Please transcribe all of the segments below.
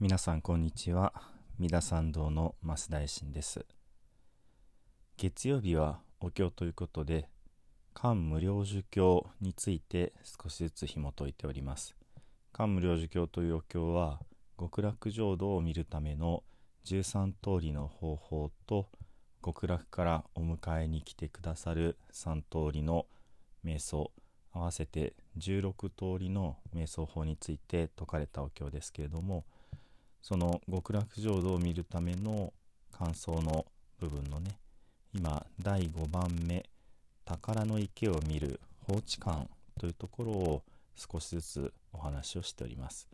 皆さんこんにちは。三田参道の増大臣です。月曜日はお経ということで漢無量寿経について少しずつ紐解いております。漢無量寿経というお経は極楽浄土を見るための13通りの方法と極楽からお迎えに来てくださる3通りの瞑想合わせて16通りの瞑想法について説かれたお経ですけれどもその極楽浄土を見るための感想の部分のね今第5番目宝の池を見る放置感というところを少しずつお話をしております。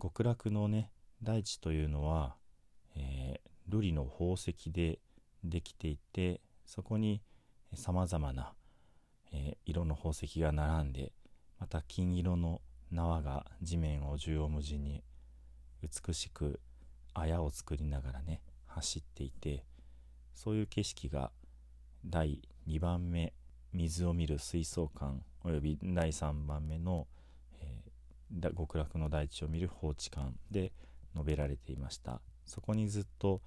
極楽のね大地というのは、えー、瑠璃の宝石でできていてそこにさまざまな、えー、色の宝石が並んでまた金色の縄が地面を縦横無尽に美しく綾を作りながらね走っていてそういう景色が第2番目水を見る水槽館および第3番目の、えー、極楽の大地を見る放置館で述べられていました。そこにずっと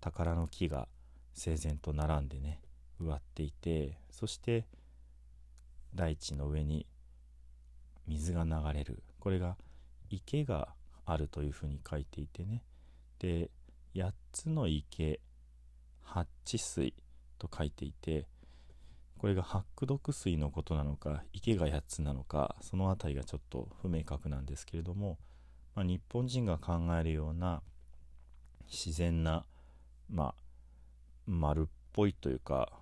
宝の木が整然と並んでね植わっていてそして大地の上に水が流れる。これが池があるというふうに書いていてね。で8つの池八地水と書いていてこれが八九毒水のことなのか池が8つなのかその辺りがちょっと不明確なんですけれども、まあ、日本人が考えるような自然な、まあ、丸っぽいというか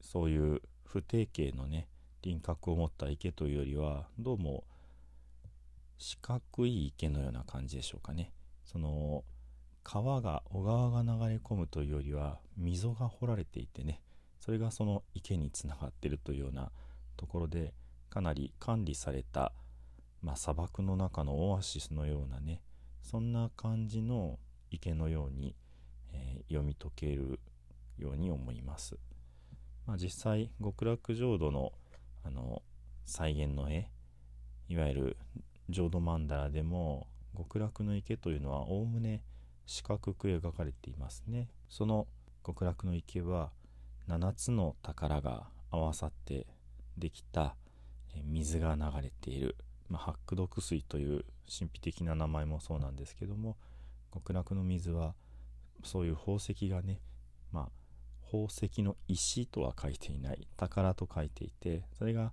そういう不定形のね輪郭を持った池というよりはどうも四角い池のような感じでしょうかねその川が小川が流れ込むというよりは溝が掘られていてねそれがその池につながっているというようなところでかなり管理された、まあ、砂漠の中のオアシスのようなねそんな感じの池のように、えー、読み解けるように思います。まあ、実際極楽浄土のあの再現の絵いわゆる浄土曼荼羅でも極楽の池というのはおおむね四角く描かれていますね。その極楽の池は7つの宝が合わさってできた水が流れている、まあ、八九毒水という神秘的な名前もそうなんですけども極楽の水はそういう宝石がね、まあ、宝石の石とは書いていない宝と書いていてそれが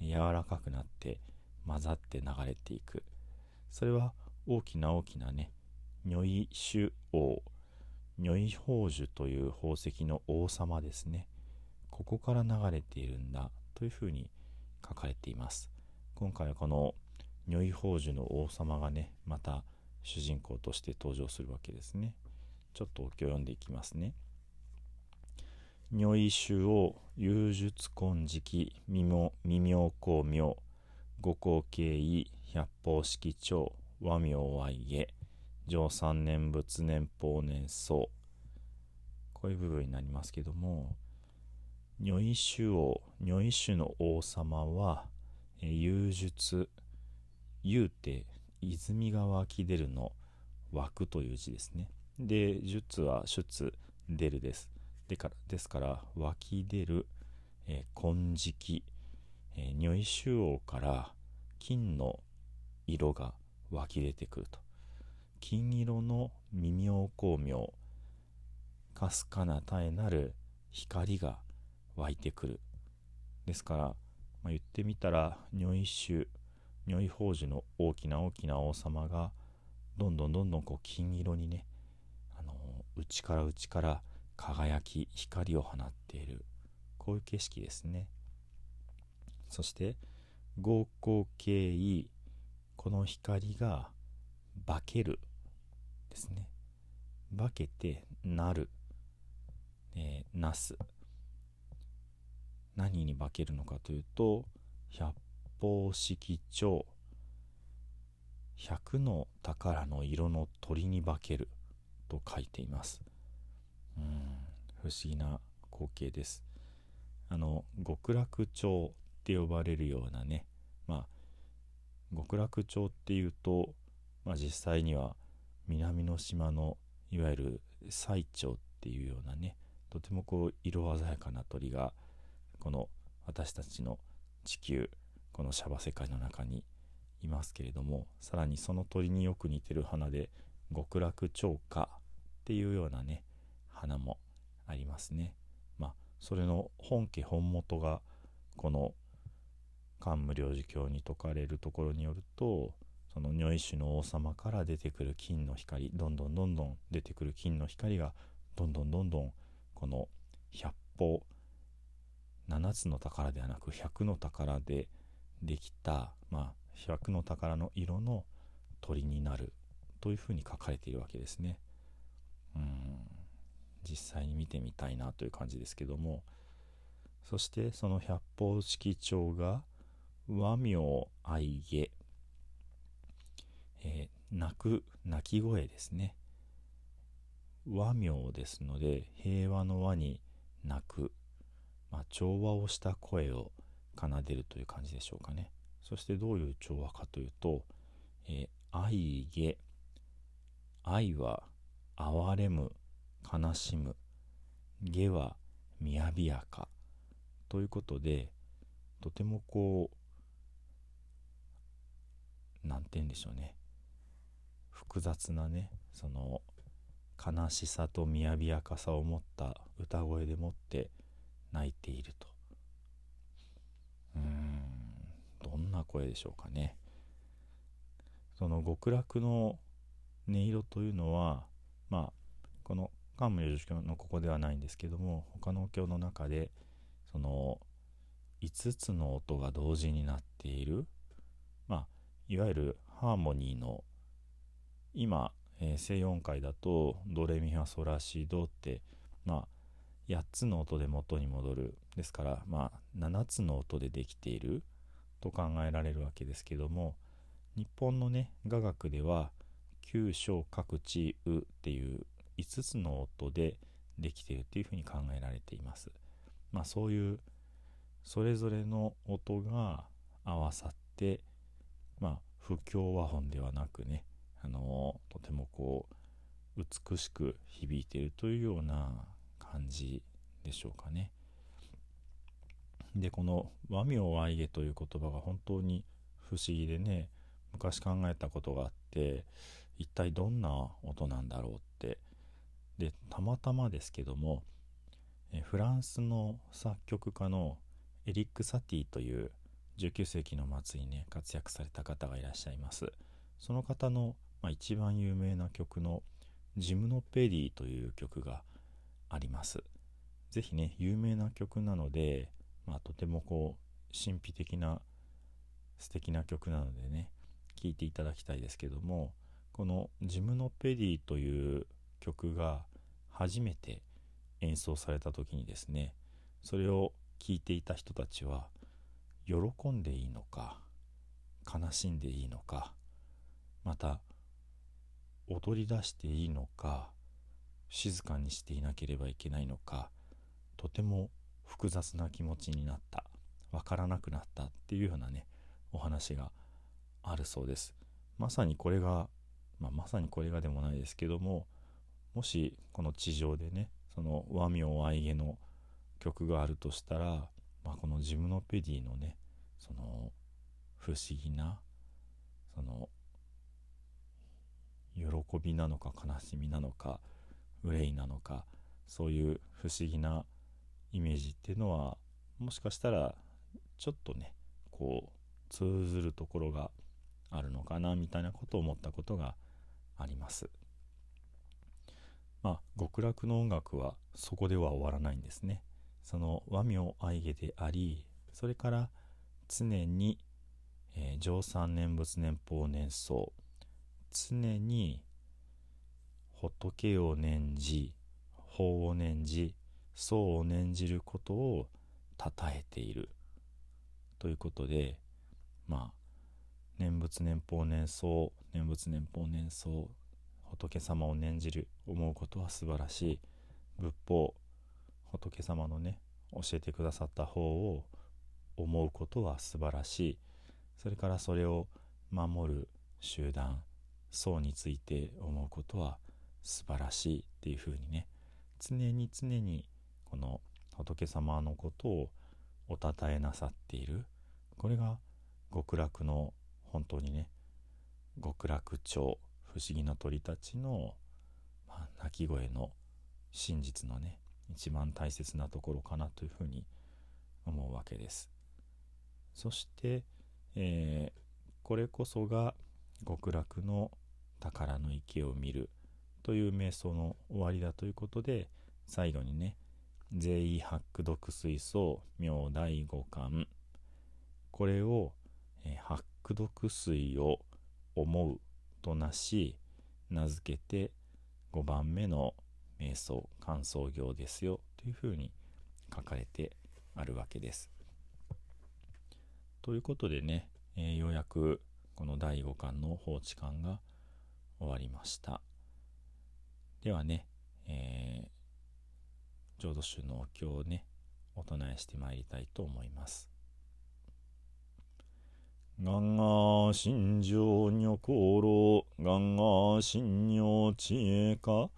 柔らかくなって混ざって流れていく。それは大きな大きなね如意主王如意宝珠という宝石の王様ですね。ここから流れているんだというふうに書かれています。今回はこの如意宝珠の王様がねまた主人公として登場するわけですね。ちょっとお経を読んでいきますね。如意主王幽術金色未妙光明。五行経緯百方式長和名愛下上三年仏年法年僧。こういう部分になりますけども如意主王如意主の王様は幽術幽って泉が湧き出るの湧くという字ですね。で術は出出るです。でからですから湧き出る、えー、金色。えー、如意集王から金の色が湧き出てくると。金色の微妙光明かすかな絶えなる光が湧いてくる。ですから、まあ、言ってみたら如意種如意宝珠の大きな大きな王様がどんどんどんどんこう金色にねあの内から内から輝き光を放っている。こういう景色ですね。そして合光経緯この光が化けるですね。化けてなる、えー、なす。何に化けるのかというと百方式帳百の宝の色の鳥に化けると書いています。うん不思議な光景です。あの極楽鳥って呼ばれるようなねまあ極楽鳥っていうとまあ、実際には南の島のいわゆる最澄っていうようなねとてもこう色鮮やかな鳥がこの私たちの地球このシャバ世界の中にいますけれどもさらにその鳥によく似てる花で極楽鳥花っていうようなね花もありますね。まあそれの本家本元がこの桓武領事教に説かれるところによるとその如意種の王様から出てくる金の光どんどんどんどん出てくる金の光がどんどんどんどんこの百宝7つの宝ではなく100の宝でできた、まあ、100の宝の色の鳥になるというふうに書かれているわけですね。うん実際に見てみたいなという感じですけどもそしてその百宝式帳が和名愛下、えー、泣く泣き声ですね。和名ですので平和の和に泣く、まあ、調和をした声を奏でるという感じでしょうかね。そしてどういう調和かというと、えー、愛下愛は哀れむ悲しむ。下は雅やか。ということでとてもこう何て言うんでしょうね。複雑なねその悲しさと雅やびやかさを持った歌声でもって泣いていると。うーんどんな声でしょうかね。その極楽の音色というのはまあこの桓武領事教のここではないんですけども他のお経の中でその5つの音が同時になっているいわゆるハーモニーの今、えー、正音階だとドレミファソラシドってまあ8つの音で元に戻るですからまあ7つの音でできていると考えられるわけですけども日本のね雅楽では九小各地うっていう5つの音でできているというふうに考えられています。まあそういうそれぞれの音が合わさってまあ不協和音ではなくねあのとてもこう美しく響いているというような感じでしょうかね。でこの「和名愛下」という言葉が本当に不思議でね昔考えたことがあって一体どんな音なんだろうってでたまたまですけどもフランスの作曲家のエリック・サティという19世紀の末にね活躍された方がいらっしゃいます。その方の、まあ、一番有名な曲の「ジムノペディ」という曲があります。是非ね有名な曲なので、まあ、とてもこう神秘的な素敵な曲なのでね聴いていただきたいですけどもこの「ジムノペディ」という曲が初めて演奏された時にですねそれを聴いていた人たちは喜んでいいのか悲しんでいいのかまた踊り出していいのか静かにしていなければいけないのかとても複雑な気持ちになったわからなくなったっていうようなねお話があるそうです。まさにこれが、まあ、まさにこれがでもないですけどももしこの地上でねその和名愛下の曲があるとしたら、まあ、このジムノペディのねその不思議なその喜びなのか悲しみなのか憂いなのかそういう不思議なイメージっていうのはもしかしたらちょっとねこう通ずるところがあるのかなみたいなことを思ったことがあります。まあ極楽の音楽はそこでは終わらないんですね。その和名愛下でありそれから常に、えー、上三念仏念法念僧常に仏を念じ法を念じ僧を念じることを称えている。ということでまあ念仏念法念僧念仏念法念僧仏様を念じる思うことは素晴らしい。仏法仏様のね教えてくださった方を思うことは素晴らしい。それからそれを守る集団層について思うことは素晴らしい。っていうふうにね常に常にこの仏様のことをおたたえなさっている。これが極楽の本当にね極楽鳥不思議な鳥たちの、まあ、鳴き声の真実のね一番大切なところかなというふうに思うわけです。そして、えー、これこそが極楽の宝の池を見るという瞑想の終わりだということで最後にね「税意八苦読水槽明第五巻」これを、えー、八苦読水を思うとなし名付けて5番目の瞑想感想行ですよというふうに書かれてあるわけです。ということでね、えー、ようやくこの第5巻の放置巻が終わりました。ではね、えー、浄土宗のお経をね、お唱えしてまいりたいと思います。ガンガー心情女功労、ガンガー心女知恵か、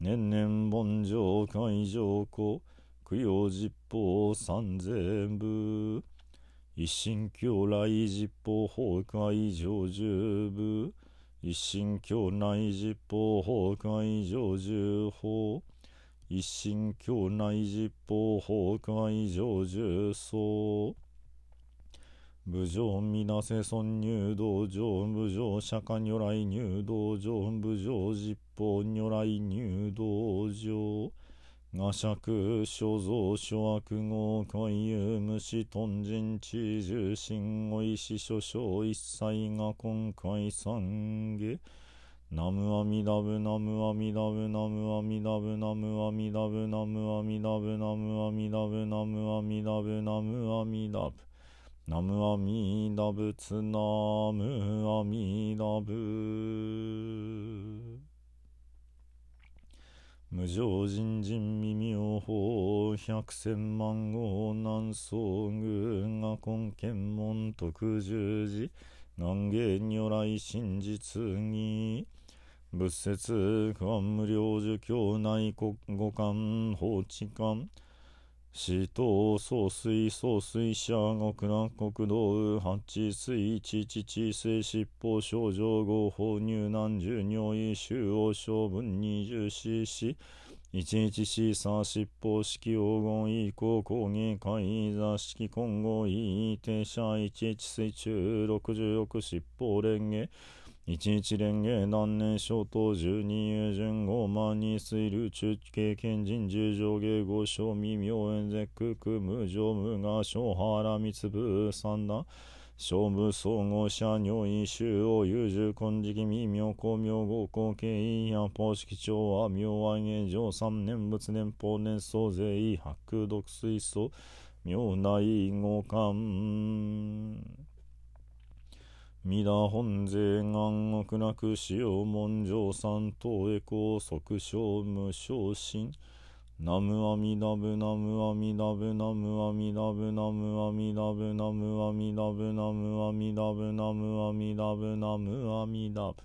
年々盆上海上庫、供養実法三千部、一心教来実法崩壊上十部、一心教内実法崩壊上十法、一心教内実法崩壊上十層、部上皆せ尊入道場部上釈迦如来入道場部上実法如来入道場。我釈所蔵諸悪号海遊無視頓人知重心お意志諸将一切が今回参下ナムアミダブナムアミダブナムアミダブナムアミダブナムアミダブナムアミダブナムアミダブナムアミダブ。ナムアミダ仏ナムアミダブ無常人人未妙法百千万号南宋宮が根検門特十字願言如来真実義仏説官無料儒教内国五官法治官死闘総水総水者極南国道八水地父性七宝症状合法入難十尿意周王将分二十四四一日四三七宝式黄金以降工芸会座式混合位停車一一水中六十億七宝連芸一日連芸何年小等十二遊順五万二水流中経験人十上下五小未明円絶空無常無我小原三粒三段勝負総合者尿意周王優柔金色未妙光明合光経緯や法式長は明和芸上三年仏年法年総勢白毒水素明内五感。皆本税願極楽使用文上三等へ高即小無昇進ナムアミダブナムアミダブナムアミダブナムアミダブナムアミダブナムアミダブナムアミダブナムアミダブ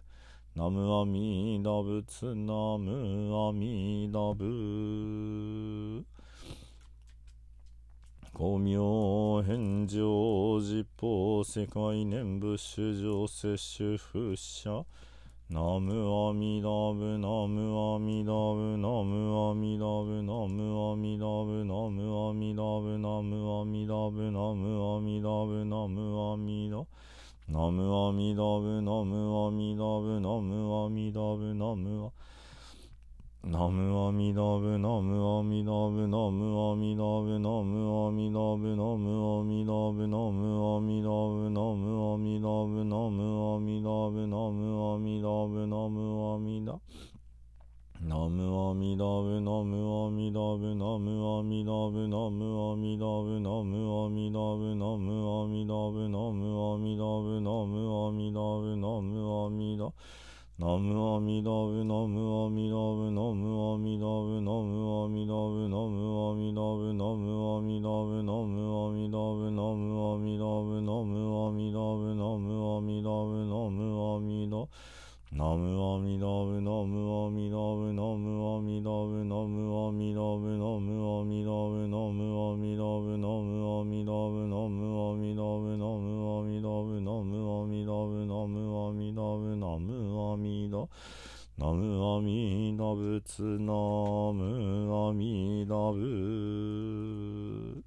ナムアミダブツナムアミダブ。光明返上実法世界念仏主上摂取不捨。ナムアミダブナムアミダブナムアミダブナムアミダブナムアミダブナムアミダブナムアミダブナムアミダナムアミダブナムアミダブナムアミダブナムアナムアミダブナムアミダブナムアミダブナムアミダブナムアミダブナムアミダブナムアミダブナムアミダブナムアミダブナムアミダナムアミダブナムアミダブナムアミダブナムアミダブナムアミダブナムアミダブナムアミダブナムアミダブナムアミダナムアミダブナムアミダブナムアミダブナムアミダブナムアミダブナムアミダブナムアミダブナムアミダブナムアミダブナムアミダブナムアミダナムアミダブナムミダブツナムアミダブ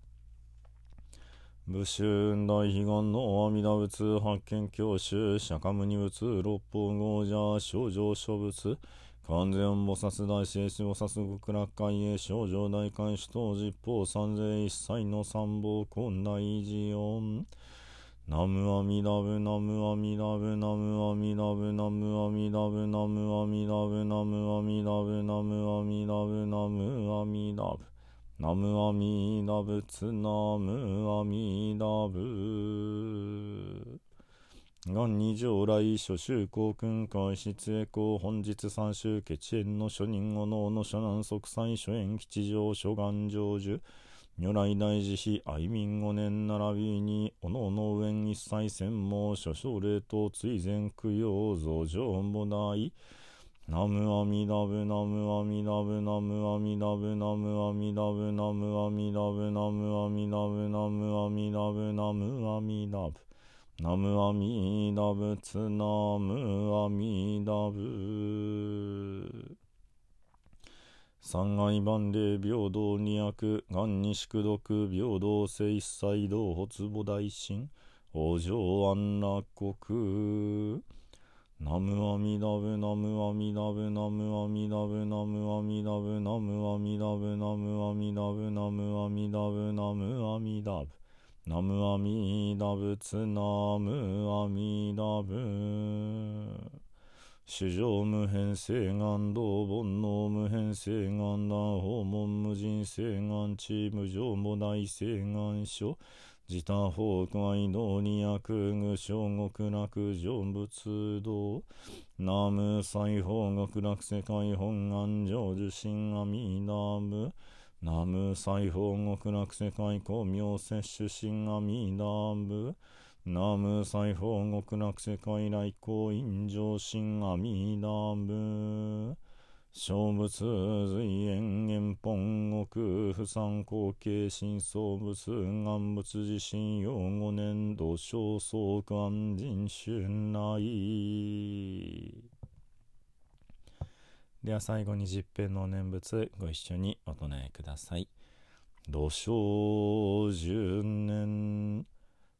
武春大悲願の阿弥陀仏発見教習釈迦牟尼仏六方豪者少女諸仏完全菩薩大聖子菩薩極楽会へ少女大会主等実法三世一切の三宝根大寺音ナムアミダブナムアミダブナムアミダブナムアミダブナムアミダブナムアミダブナムアミダブナムアミダブ。ナムアミダ仏ナムアミダブ。元二条来諸州公君会室へ公本日三州決縁の諸人おのおの諸南即祭諸縁吉祥諸願成就。如来大慈悲愛民五年並びにおのおの上一切専門諸奨礼と追善供養増上も大ナムアミダブナムアミダブナムアミダブナムアミダブナムアミダブナムアミダブナムアミダブナムアミダブナムアミダブツナムアミダブ三愛万礼平等二悪願に宿毒平等性一切道発母大神往生安楽国。ナムアミダブナムアミダブナムアミダブナムアミダブナムアミダブナムアミダブナムアミダブナムアミダブナムアミダブツナムアミダブ。主上無変性願道煩悩無変性願断訪問無人性願地無常母大性願書自他法外道に悪具小極楽成仏道。南無西方極楽世界本願成就神阿弥陀仏。南無西方極楽世界光明摂取神阿弥陀仏。南無西方極楽世界来光陰上神阿弥陀仏。小仏随縁縁本国不参考形新創仏。願仏自身用五年度小相関人春内。では最後に十遍の念仏ご一緒にお唱えください。土生十年。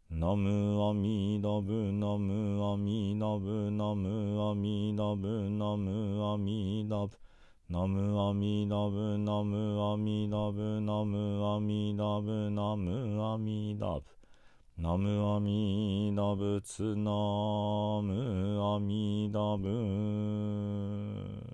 ナムアミダブナムアミダブナムアミダブナムアミダブナムアミダブナムアミダブナムアミダブナムアミダブナムアミダブツナムアミダブ